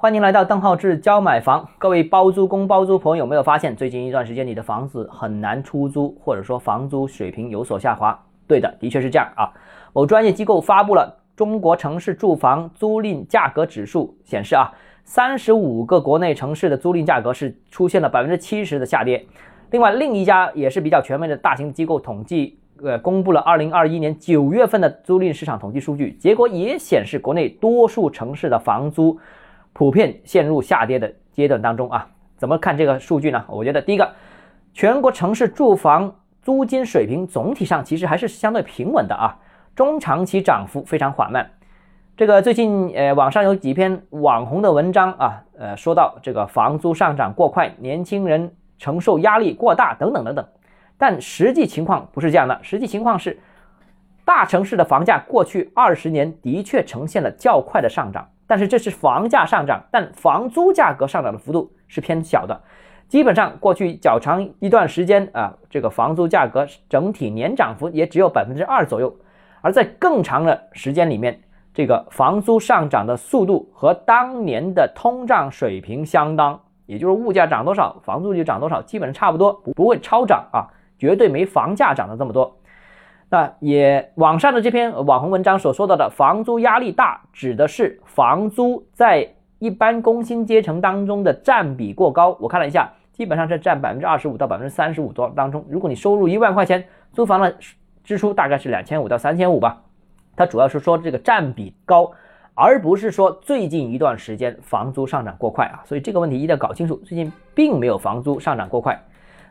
欢迎来到邓浩志教买房。各位包租公、包租婆有没有发现，最近一段时间你的房子很难出租，或者说房租水平有所下滑？对的，的确是这样啊。某专业机构发布了中国城市住房租赁价格指数，显示啊，三十五个国内城市的租赁价格是出现了百分之七十的下跌。另外，另一家也是比较权威的大型机构统计，呃，公布了二零二一年九月份的租赁市场统计数据，结果也显示国内多数城市的房租。普遍陷入下跌的阶段当中啊，怎么看这个数据呢？我觉得第一个，全国城市住房租金水平总体上其实还是相对平稳的啊，中长期涨幅非常缓慢。这个最近呃网上有几篇网红的文章啊，呃说到这个房租上涨过快，年轻人承受压力过大等等等等，但实际情况不是这样的，实际情况是大城市的房价过去二十年的确呈现了较快的上涨。但是这是房价上涨，但房租价格上涨的幅度是偏小的，基本上过去较长一段时间啊，这个房租价格整体年涨幅也只有百分之二左右，而在更长的时间里面，这个房租上涨的速度和当年的通胀水平相当，也就是物价涨多少，房租就涨多少，基本上差不多，不不会超涨啊，绝对没房价涨的这么多。那也网上的这篇网红文章所说到的房租压力大，指的是房租在一般工薪阶层当中的占比过高。我看了一下，基本上是占百分之二十五到百分之三十五多当中。如果你收入一万块钱，租房的支出大概是两千五到三千五吧。它主要是说这个占比高，而不是说最近一段时间房租上涨过快啊。所以这个问题一定要搞清楚，最近并没有房租上涨过快。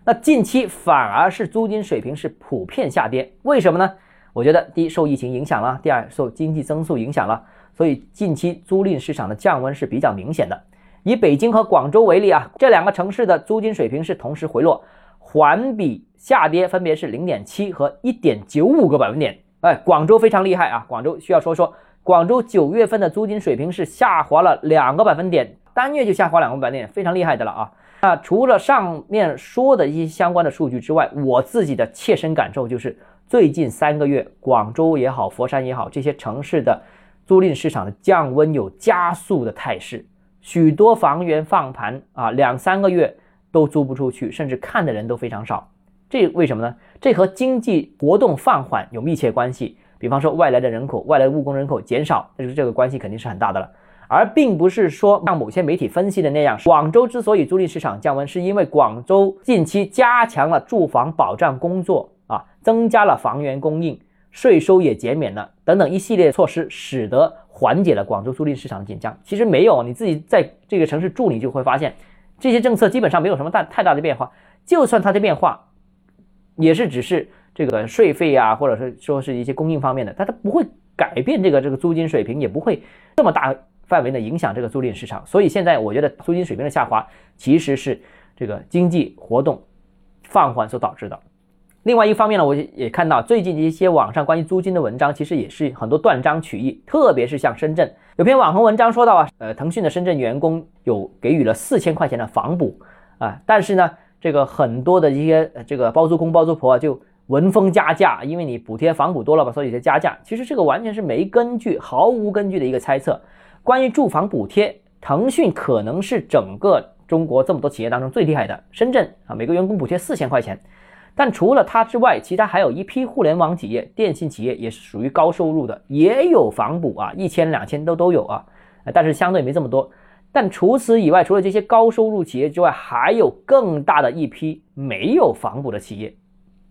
那近期反而是租金水平是普遍下跌，为什么呢？我觉得第一受疫情影响了，第二受经济增速影响了，所以近期租赁市场的降温是比较明显的。以北京和广州为例啊，这两个城市的租金水平是同时回落，环比下跌分别是零点七和一点九五个百分点。哎，广州非常厉害啊，广州需要说说，广州九月份的租金水平是下滑了两个百分点，单月就下滑两个百分点，非常厉害的了啊。那除了上面说的一些相关的数据之外，我自己的切身感受就是，最近三个月，广州也好，佛山也好，这些城市的租赁市场的降温有加速的态势，许多房源放盘啊，两三个月都租不出去，甚至看的人都非常少。这为什么呢？这和经济活动放缓有密切关系。比方说，外来的人口、外来务工人口减少，那就是这个关系肯定是很大的了。而并不是说像某些媒体分析的那样，广州之所以租赁市场降温，是因为广州近期加强了住房保障工作啊，增加了房源供应，税收也减免了等等一系列措施，使得缓解了广州租赁市场的紧张。其实没有，你自己在这个城市住，你就会发现这些政策基本上没有什么大太大的变化。就算它的变化，也是只是这个税费啊，或者是说是一些供应方面的，它它不会改变这个这个租金水平，也不会这么大。范围呢影响这个租赁市场，所以现在我觉得租金水平的下滑其实是这个经济活动放缓所导致的。另外一方面呢，我也看到最近一些网上关于租金的文章，其实也是很多断章取义，特别是像深圳有篇网红文章说到啊，呃，腾讯的深圳员工有给予了四千块钱的房补啊，但是呢，这个很多的一些这个包租公包租婆啊就闻风加价，因为你补贴房补多了吧，所以才加价。其实这个完全是没根据、毫无根据的一个猜测。关于住房补贴，腾讯可能是整个中国这么多企业当中最厉害的。深圳啊，每个员工补贴四千块钱，但除了它之外，其他还有一批互联网企业、电信企业也是属于高收入的，也有房补啊，一千、两千都都有啊，但是相对没这么多。但除此以外，除了这些高收入企业之外，还有更大的一批没有房补的企业。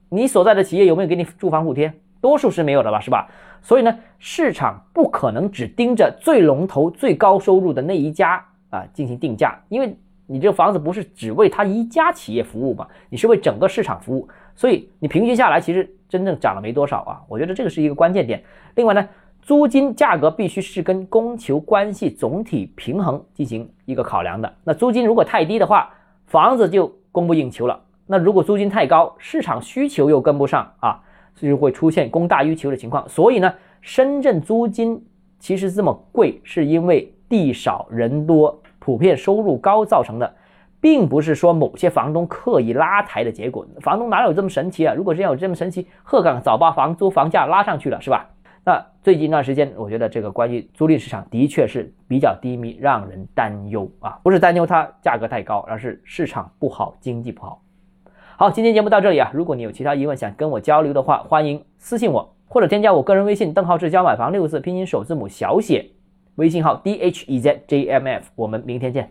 你所在的企业有没有给你住房补贴？多数是没有的吧，是吧？所以呢，市场不可能只盯着最龙头、最高收入的那一家啊进行定价，因为你这个房子不是只为他一家企业服务嘛，你是为整个市场服务，所以你平均下来其实真正涨了没多少啊。我觉得这个是一个关键点。另外呢，租金价格必须是跟供求关系总体平衡进行一个考量的。那租金如果太低的话，房子就供不应求了；那如果租金太高，市场需求又跟不上啊。就会出现供大于求的情况，所以呢，深圳租金其实这么贵，是因为地少人多，普遍收入高造成的，并不是说某些房东刻意拉抬的结果。房东哪有这么神奇啊？如果真有这么神奇，鹤岗早把房租房价拉上去了，是吧？那最近一段时间，我觉得这个关于租赁市场的确是比较低迷，让人担忧啊，不是担忧它价格太高，而是市场不好，经济不好。好，今天节目到这里啊，如果你有其他疑问想跟我交流的话，欢迎私信我或者添加我个人微信，邓浩志教买房六个字拼音首字母小写，微信号 d h e z j m f，我们明天见。